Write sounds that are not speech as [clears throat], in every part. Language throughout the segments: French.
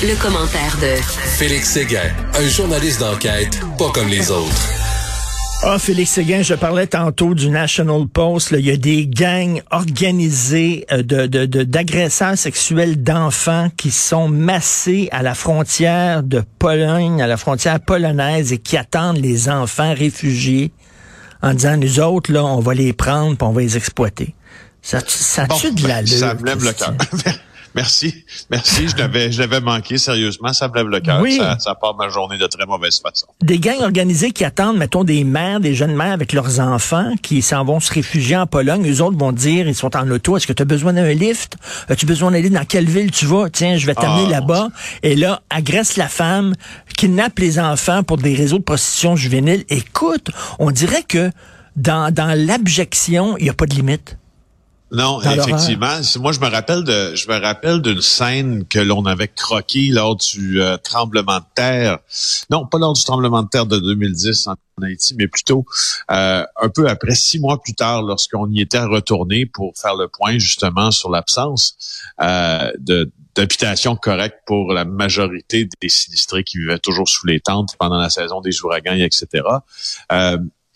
Le, commentaire de Félix Séguin, un journaliste d'enquête pas comme les autres. Ah, Félix Séguin, je parlais tantôt du National Post. Il y a des gangs organisés euh, de, de, d'agresseurs sexuels d'enfants qui sont massés à la frontière de Pologne, à la frontière polonaise et qui attendent les enfants réfugiés en disant, nous autres, là, on va les prendre puis on va les exploiter. Ça, ça tue de la lutte. Ça me lève le cœur. Merci, merci. Je l'avais, je l'avais manqué sérieusement. Ça me lève le cœur. Oui. Ça, ça, part ma journée de très mauvaise façon. Des gangs organisés qui attendent, mettons, des mères, des jeunes mères avec leurs enfants qui s'en vont se réfugier en Pologne. Les autres vont dire, ils sont en auto. Est-ce que tu as besoin d'un lift? As-tu besoin d'aller dans quelle ville tu vas? Tiens, je vais t'amener ah, là-bas. Et là, agresse la femme, kidnappe les enfants pour des réseaux de prostitution juvénile. Écoute, on dirait que dans, dans l'abjection, il n'y a pas de limite. Non, effectivement. Moi, je me rappelle de, je me rappelle d'une scène que l'on avait croquée lors du euh, tremblement de terre. Non, pas lors du tremblement de terre de 2010 en Haïti, mais plutôt euh, un peu après, six mois plus tard, lorsqu'on y était retourné pour faire le point justement sur l'absence euh, de d'habitation correcte pour la majorité des sinistrés qui vivaient toujours sous les tentes pendant la saison des ouragans, etc.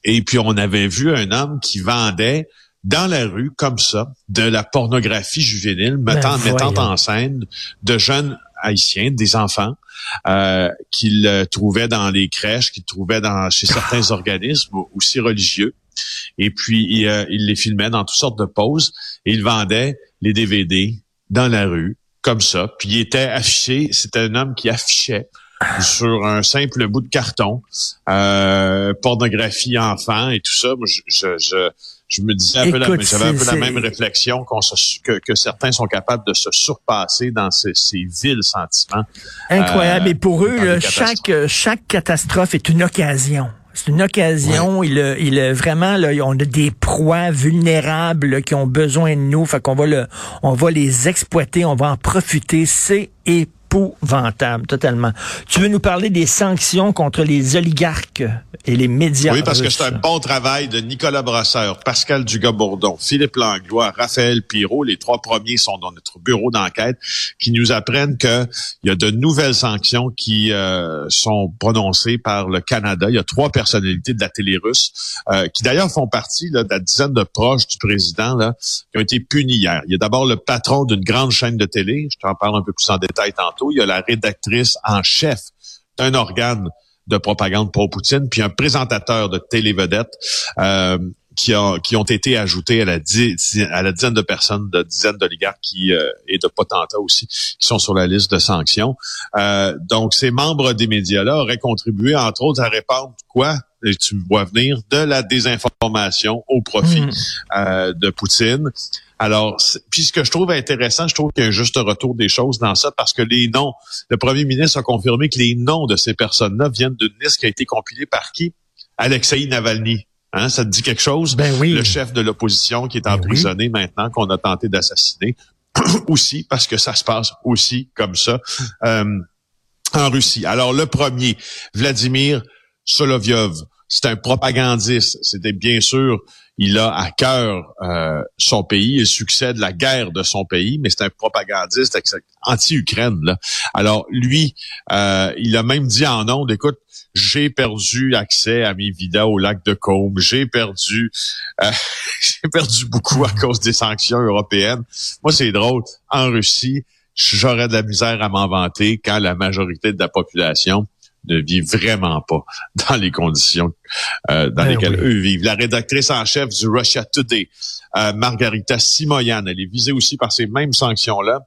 et puis on avait vu un homme qui vendait dans la rue comme ça de la pornographie juvénile, mettant, ben, mettant en scène de jeunes haïtiens, des enfants, euh, qu'il trouvait dans les crèches, qu'il trouvait dans chez certains [laughs] organismes aussi religieux. Et puis, il, euh, il, les filmait dans toutes sortes de poses et il vendait les DVD dans la rue, comme ça. Puis il était affiché, c'était un homme qui affichait sur un simple bout de carton, euh, pornographie enfant et tout ça. Moi, je, je, je, me disais un peu la, j'avais un peu la même réflexion qu'on que, que, certains sont capables de se surpasser dans ces, ces vils sentiments. Incroyable. et pour eux, chaque chaque catastrophe est une occasion. C'est une occasion. Il, il vraiment là, on a des proies vulnérables qui ont besoin de nous. Fait qu'on va le, on va les exploiter, on va en profiter. C'est épouvantable, totalement. Tu veux nous parler des sanctions contre les oligarques et les médias Oui, parce que c'est un bon travail de Nicolas Brasseur, Pascal Dugas-Bourdon, Philippe Langlois, Raphaël Pirot. Les trois premiers sont dans notre bureau d'enquête qui nous apprennent qu'il y a de nouvelles sanctions qui euh, sont prononcées par le Canada. Il y a trois personnalités de la télé russe euh, qui d'ailleurs font partie là, de la dizaine de proches du président là, qui ont été punis hier. Il y a d'abord le patron d'une grande chaîne de télé. Je t'en parle un peu plus en détail tantôt il y a la rédactrice en chef d'un organe de propagande pour Poutine, puis un présentateur de télévedette euh, qui, qui ont été ajoutés à la, à la dizaine de personnes, de dizaines d'oligarques qui euh, et de potentats aussi, qui sont sur la liste de sanctions. Euh, donc, ces membres des médias-là auraient contribué, entre autres, à répandre quoi? Et tu vois venir de la désinformation au profit mmh. de Poutine. Alors, puis ce que je trouve intéressant, je trouve qu'il y a un juste retour des choses dans ça parce que les noms, le premier ministre a confirmé que les noms de ces personnes-là viennent d'une liste qui a été compilée par qui? Alexei Navalny. Hein, ça te dit quelque chose? Ben oui. Le chef de l'opposition qui est ben emprisonné maintenant, qu'on a tenté d'assassiner. [clears throat] aussi, parce que ça se passe aussi comme ça euh, en Russie. Alors, le premier, Vladimir Solovyov, c'est un propagandiste. C'était bien sûr il a à cœur euh, son pays, il succède la guerre de son pays, mais c'est un propagandiste anti-Ukraine. Alors lui, euh, il a même dit en ondes, écoute, j'ai perdu accès à mes vidéos au lac de Côme, j'ai perdu, euh, [laughs] j'ai perdu beaucoup à cause des sanctions européennes. Moi, c'est drôle. En Russie, j'aurais de la misère à m'en vanter quand la majorité de la population ne vit vraiment pas [laughs] dans les conditions euh, dans ben lesquelles eux vivent. La rédactrice en chef du Russia Today, euh, Margarita Simoyan, elle est visée aussi par ces mêmes sanctions-là.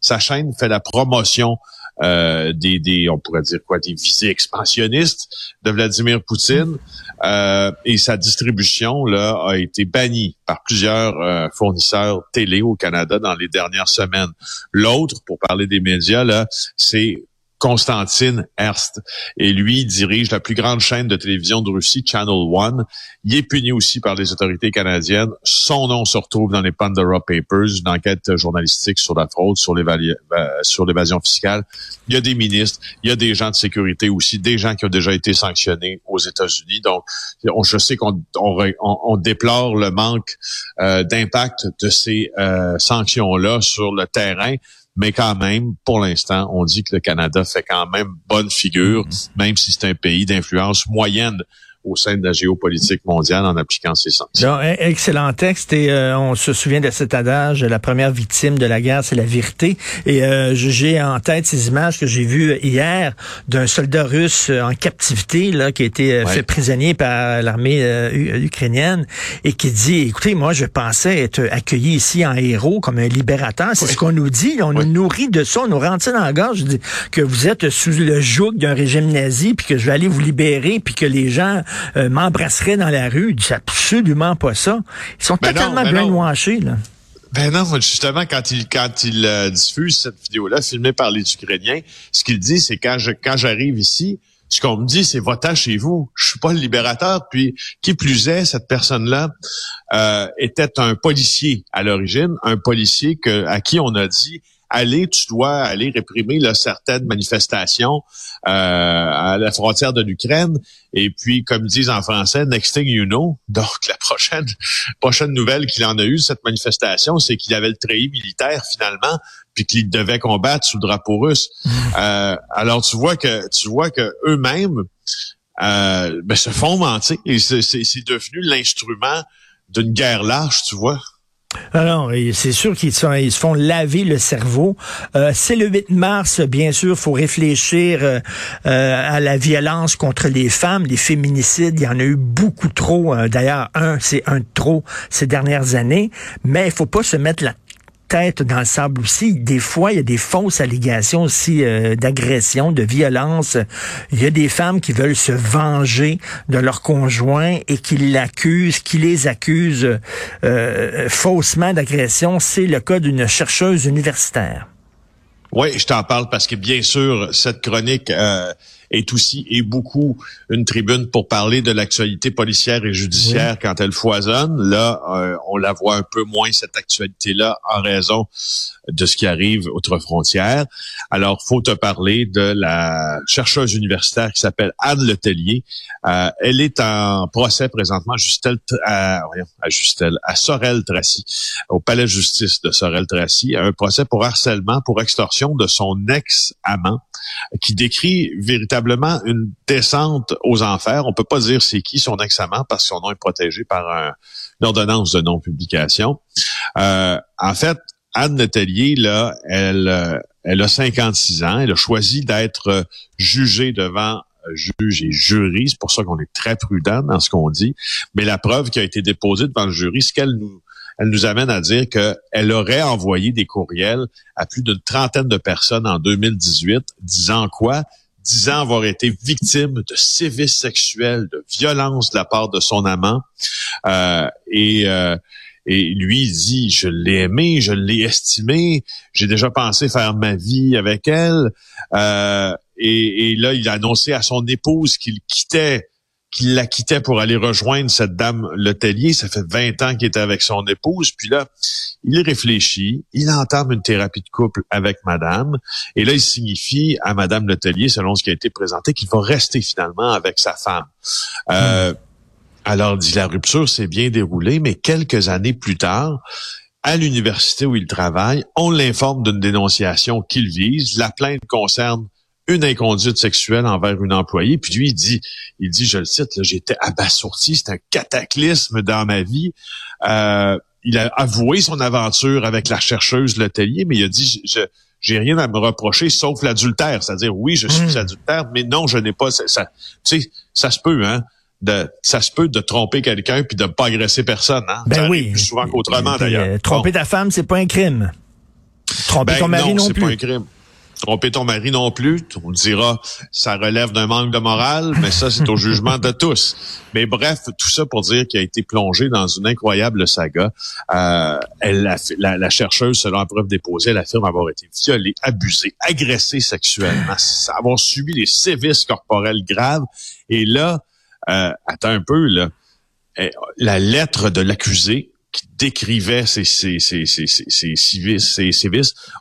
Sa chaîne fait la promotion euh, des, des, on pourrait dire quoi, des visées expansionnistes de Vladimir Poutine. Euh, et sa distribution là a été bannie par plusieurs euh, fournisseurs télé au Canada dans les dernières semaines. L'autre, pour parler des médias là, c'est Constantine Erst. Et lui dirige la plus grande chaîne de télévision de Russie, Channel One. Il est puni aussi par les autorités canadiennes. Son nom se retrouve dans les Pandora Papers, une enquête journalistique sur la fraude, sur l'évasion fiscale. Il y a des ministres, il y a des gens de sécurité aussi, des gens qui ont déjà été sanctionnés aux États-Unis. Donc, je sais qu'on on, déplore le manque euh, d'impact de ces euh, sanctions-là sur le terrain mais quand même, pour l'instant, on dit que le Canada fait quand même bonne figure, mm-hmm. même si c'est un pays d'influence moyenne au sein de la géopolitique mondiale en appliquant ces sanctions. E-, excellent texte et euh, on se souvient de cet adage, la première victime de la guerre, c'est la vérité. Et euh, j'ai en tête ces images que j'ai vues hier d'un soldat russe en captivité là, qui a été euh, fait prisonnier par l'armée ukrainienne et qui dit, écoutez, moi je pensais être accueilli ici en héros comme un libérateur. C'est ce qu'on nous dit. On nous nourrit de ça, on nous rentre dans la gorge. Je dis que vous êtes sous le joug d'un régime nazi, puis que je vais aller vous libérer, puis que les gens euh, m'embrasserait dans la rue. C'est absolument pas ça. Ils sont ben totalement ben brainwashés, là. Ben non, justement, quand il quand il euh, diffuse cette vidéo-là, filmée par les Ukrainiens, ce qu'il dit, c'est quand je quand j'arrive ici, ce qu'on me dit, c'est votant chez vous. Je suis pas le libérateur. Puis, qui plus est, cette personne-là euh, était un policier à l'origine, un policier que à qui on a dit aller, tu dois aller réprimer là, certaines manifestations euh, à la frontière de l'Ukraine. Et puis, comme ils disent en français, next thing you know. [laughs] Donc, la prochaine prochaine nouvelle qu'il en a eu cette manifestation, c'est qu'il avait le treillis militaire finalement, puis qu'il devait combattre sous le drapeau russe. [laughs] Euh, alors, tu vois que tu vois que eux-mêmes euh, ben, se font mentir et c'est devenu l'instrument d'une guerre large, tu vois. Alors, c'est sûr qu'ils ils se font laver le cerveau. Euh, c'est le 8 mars, bien sûr, faut réfléchir euh, euh, à la violence contre les femmes, les féminicides. Il y en a eu beaucoup trop. D'ailleurs, un, c'est un de trop ces dernières années. Mais il faut pas se mettre la tête dans le sable aussi. Des fois, il y a des fausses allégations aussi euh, d'agression, de violence. Il y a des femmes qui veulent se venger de leur conjoint et qui l'accusent, qui les accusent euh, faussement d'agression. C'est le cas d'une chercheuse universitaire. Oui, je t'en parle parce que bien sûr, cette chronique euh, est aussi et beaucoup une tribune pour parler de l'actualité policière et judiciaire quand elle foisonne. Là, euh, on la voit un peu moins cette actualité-là en raison de ce qui arrive outre frontières. Alors, faut te parler de la chercheuse universitaire qui s'appelle Anne Letellier. Euh, elle est en procès présentement à, à Justel, à Sorel-Tracy, au palais de justice de Sorel-Tracy, un procès pour harcèlement, pour extorsion de son ex-amant, qui décrit véritablement une descente aux enfers. On peut pas dire c'est qui son ex-amant parce que son nom est protégé par une ordonnance de non-publication. Euh, en fait, Anne Letellier, là, elle, euh, elle a 56 ans. Elle a choisi d'être euh, jugée devant juge et jury. C'est pour ça qu'on est très prudent dans ce qu'on dit. Mais la preuve qui a été déposée devant le jury, ce qu'elle nous, elle nous amène à dire qu'elle aurait envoyé des courriels à plus d'une trentaine de personnes en 2018, disant quoi? Disant avoir été victime de sévices sexuels, de violences de la part de son amant. Euh, et et lui, dit, je l'ai aimé, je l'ai estimé, j'ai déjà pensé faire ma vie avec elle. Euh, et, là, il a annoncé à son épouse qu'il quittait, qu'il la quittait pour aller rejoindre cette dame Letellier. Ça fait 20 ans qu'il était avec son épouse. Puis là, il réfléchit, il entame une thérapie de couple avec madame. Et là, il signifie à madame Letellier, selon ce qui a été présenté, qu'il va rester finalement avec sa femme. Euh, hmm. Alors, dit la rupture s'est bien déroulée, mais quelques années plus tard, à l'université où il travaille, on l'informe d'une dénonciation qu'il vise. La plainte concerne une inconduite sexuelle envers une employée. Puis lui, il dit, il dit, je le cite, j'étais abasourdi, c'est un cataclysme dans ma vie. Euh, il a avoué son aventure avec la chercheuse Letellier, mais il a dit, je, j'ai rien à me reprocher sauf l'adultère. C'est-à-dire, oui, je suis mmh. adultère, mais non, je n'ai pas. Ça, ça, tu sais, ça se peut, hein ça se peut de tromper quelqu'un puis de pas agresser personne. Hein? Ben oui. Plus souvent qu'autrement d'ailleurs. Euh, tromper ta femme, c'est pas un crime. Tromper ben ton mari non, non plus. Pas un crime. Tromper ton mari non plus, on dira, ça relève d'un manque de morale, mais ça, c'est au jugement de tous. Mais bref, tout ça pour dire qu'il a été plongé dans une incroyable saga. Euh, la, chercheuse, selon la preuve déposée, elle affirme avoir été violée, abusée, agressée sexuellement, avoir subi des sévices corporels graves. Et là, euh, attends un peu, là. Eh, la lettre de l'accusé qui décrivait ces, ces, ces, ces, ces, civis, ces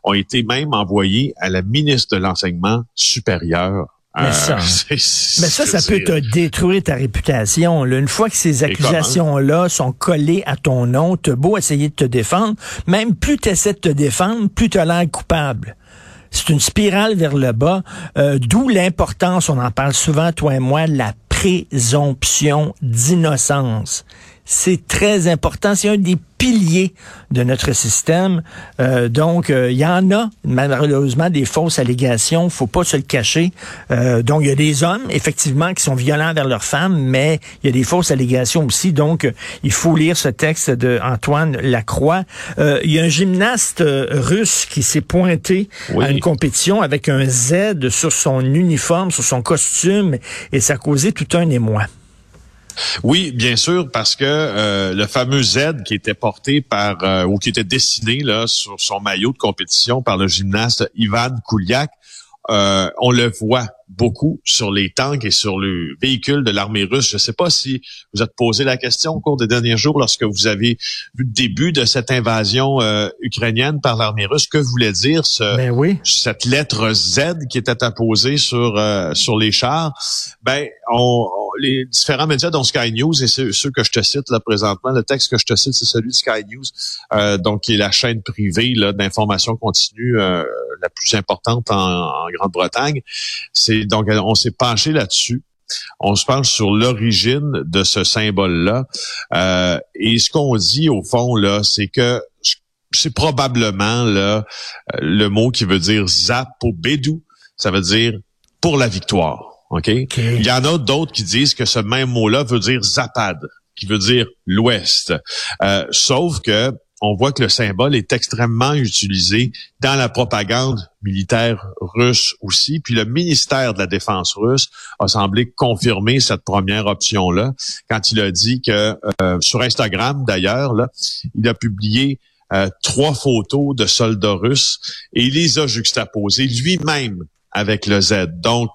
ont été même envoyés à la ministre de l'Enseignement supérieur Mais ça, [laughs] mais ça, ça peut te détruire ta réputation. Une fois que ces accusations-là sont collées à ton nom, tu beau essayer de te défendre, même plus tu essaies de te défendre, plus tu as l'air coupable. C'est une spirale vers le bas, euh, d'où l'importance, on en parle souvent, toi et moi, la présomption d'innocence. C'est très important. C'est un des piliers de notre système. Euh, donc, il euh, y en a malheureusement des fausses allégations. Faut pas se le cacher. Euh, donc, il y a des hommes effectivement qui sont violents vers leurs femmes, mais il y a des fausses allégations aussi. Donc, il faut lire ce texte de Antoine Lacroix. Il y a un gymnaste russe qui s'est pointé à une compétition avec un Z sur son uniforme, sur son costume, et ça a causé tout un émoi. Oui, bien sûr, parce que euh, le fameux Z qui était porté par euh, ou qui était dessiné là sur son maillot de compétition par le gymnaste Ivan Kouliak, euh, on le voit beaucoup sur les tanks et sur le véhicule de l'armée russe. Je ne sais pas si vous êtes posé la question au cours des derniers jours lorsque vous avez vu le début de cette invasion euh, ukrainienne par l'armée russe. Que voulait dire ce, ben oui. cette lettre Z qui était apposée sur euh, sur les chars? Ben, on, les différents médias, dont Sky News et ceux, que je te cite là présentement, le texte que je te cite, c'est celui de Sky News, donc qui est la chaîne privée d'information continue la plus importante en, Grande-Bretagne. C'est donc on s'est penché là-dessus. On se penche sur l'origine de ce symbole-là. Euh, et ce qu'on dit au fond là, c'est que c'est probablement là le mot qui veut dire Zapobedou. Ça veut dire pour la victoire. OK? Il y en a d'autres qui disent que ce même mot-là veut dire Zapad, qui veut dire l'Ouest. Euh, sauf que on voit que le symbole est extrêmement utilisé dans la propagande militaire russe aussi. Puis le ministère de la Défense russe a semblé confirmer cette première option-là quand il a dit que euh, sur Instagram d'ailleurs, il a publié euh, trois photos de soldats russes et il les a juxtaposées lui-même avec le Z. Donc.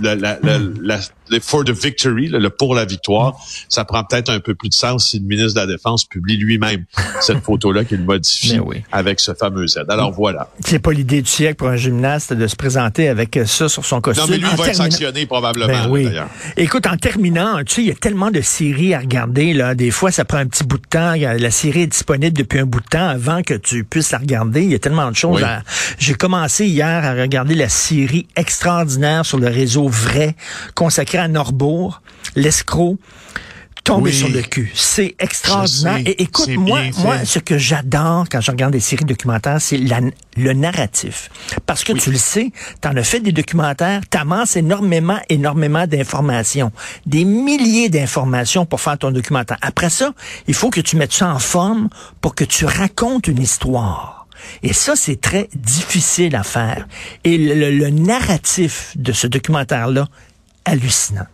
La, la, la, le for the victory, le, pour la victoire, ça prend peut-être un peu plus de sens si le ministre de la Défense publie lui-même [laughs] cette photo-là qu'il modifie avec ce fameux Z. Alors voilà. C'est pas l'idée du siècle pour un gymnaste de se présenter avec ça sur son costume. Non, mais lui, il va être sanctionné probablement. Ben oui. Écoute, en terminant, tu sais, il y a tellement de séries à regarder. Là. Des fois, ça prend un petit bout de temps. La série est disponible depuis un bout de temps avant que tu puisses la regarder. Il y a tellement de choses. J'ai commencé hier à regarder la série extraordinaire sur le réseau Vrai consacrée à Norbourg, l'escroc, tombé sur le cul. C'est extraordinaire. Et écoute, moi, moi, ce que j'adore quand je regarde des séries documentaires, c'est le narratif. Parce que tu le sais, tu en as fait des documentaires, amasses énormément, énormément d'informations. Des milliers d'informations pour faire ton documentaire. Après ça, il faut que tu mettes ça en forme pour que tu racontes une histoire. Et ça, c'est très difficile à faire. Et le narratif de ce documentaire-là, hallucinant.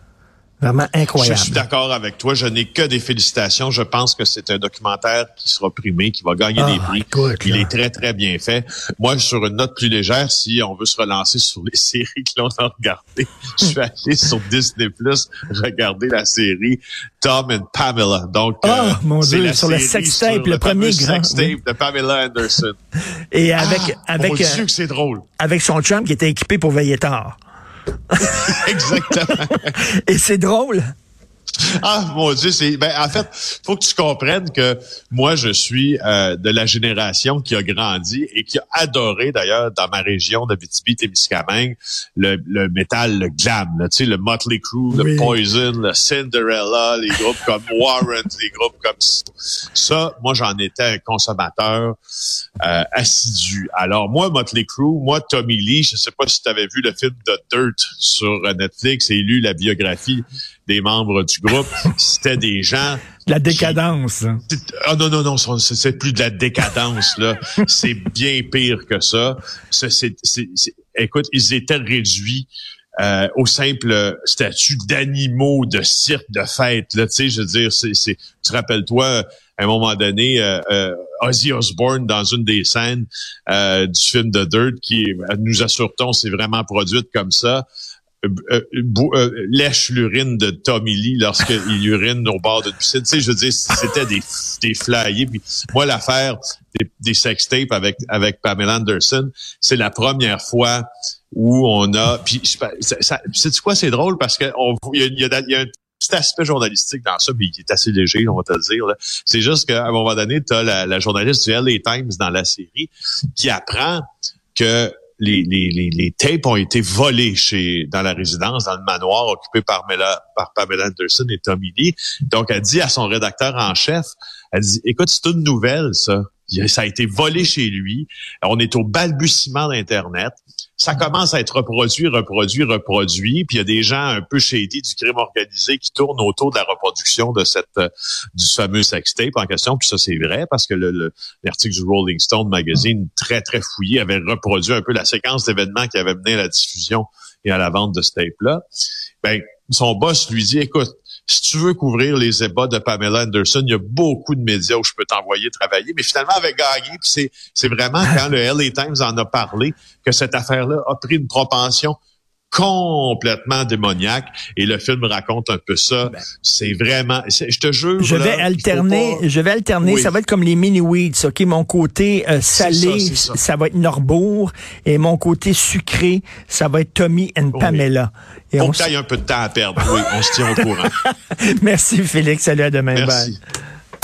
Vraiment incroyable. Je suis d'accord avec toi. Je n'ai que des félicitations. Je pense que c'est un documentaire qui sera primé, qui va gagner des ah, prix. Il est très, très bien fait. Moi, sur une note plus légère, si on veut se relancer sur les [laughs] séries que l'on a regardées, je suis [laughs] allé sur Disney Plus regarder la série Tom and Pamela. Donc, oh, mon Dieu, sur le sextape, le, le premier grand. sextape de Pamela Anderson. Et avec, ah, avec, euh, que c'est drôle? Avec son chum qui était équipé pour veiller tard. Exactement. Et c'est drôle. Ah mon Dieu, c'est ben en fait, faut que tu comprennes que moi je suis euh, de la génération qui a grandi et qui a adoré d'ailleurs dans ma région de Témiscamingue le, le métal, le glam, tu sais le Motley Crue, le Poison, le Cinderella, les groupes comme Warren, les groupes comme ça. Moi j'en étais un consommateur euh, assidu. Alors moi Motley Crue, moi Tommy Lee, je sais pas si tu avais vu le film The Dirt sur Netflix et lu la biographie des membres du groupe, c'était des gens la décadence. Ah non, non, non, c'est plus de la décadence, là. c'est bien pire que ça. c'est, écoute, ils étaient réduits euh, au simple statut d'animaux de cirque de fête. Là, tu sais, je veux dire, c'est, tu te rappelles-toi, à un moment donné, euh, euh, Ozzy Osbourne dans une des scènes du film de Dirt, qui nous assure-t-on, c'est vraiment produite comme ça lèche l'urine de Tommy Lee lorsqu'il [laughs] urine au bord de piscine. Tu sais, je veux dire, c'était des, des flyers. Puis moi, l'affaire des, des sex tapes avec, avec Pamela Anderson, c'est la première fois où on a... Puis, c'est quoi, c'est drôle parce que il y a, y a un petit aspect journalistique dans ça, mais il est assez léger, on va te le dire. C'est juste qu'à un moment donné, tu as la, la, journaliste du LA Times dans la série qui apprend que les, tapes ont été volés chez dans la résidence, dans le manoir occupé par, Mela, par Pamela Anderson et Tommy Lee. Donc, elle dit à son rédacteur en chef, elle dit, écoute, c'est une nouvelle, ça. Ça a été volé chez lui. On est au balbutiement d'Internet ça commence à être reproduit, reproduit, reproduit. Puis il y a des gens un peu shady du crime organisé qui tournent autour de la reproduction de cette euh, du fameux sextape en question. Puis ça, c'est vrai parce que l'article du Rolling Stone magazine, très, très fouillé, avait reproduit un peu la séquence d'événements qui avait mené à la diffusion et à la vente de ce tape-là. Ben, son boss lui dit, écoute, si tu veux couvrir les ébats de Pamela Anderson, il y a beaucoup de médias où je peux t'envoyer travailler. Mais finalement, avec gagné. c'est, c'est vraiment quand le LA Times en a parlé que cette affaire-là a pris une propension complètement démoniaque et le film raconte un peu ça. Ben. c'est vraiment, je te jure. Je vais alterner, je vais alterner. Ça va être comme les mini weeds, ok? Mon côté euh, salé, ça, va être Norbourg et mon côté sucré, ça va être Tommy and Pamela. Et Faut on que un peu de temps à perdre. Oui, on se tient au courant. [laughs] Merci Félix. Salut à demain. Merci.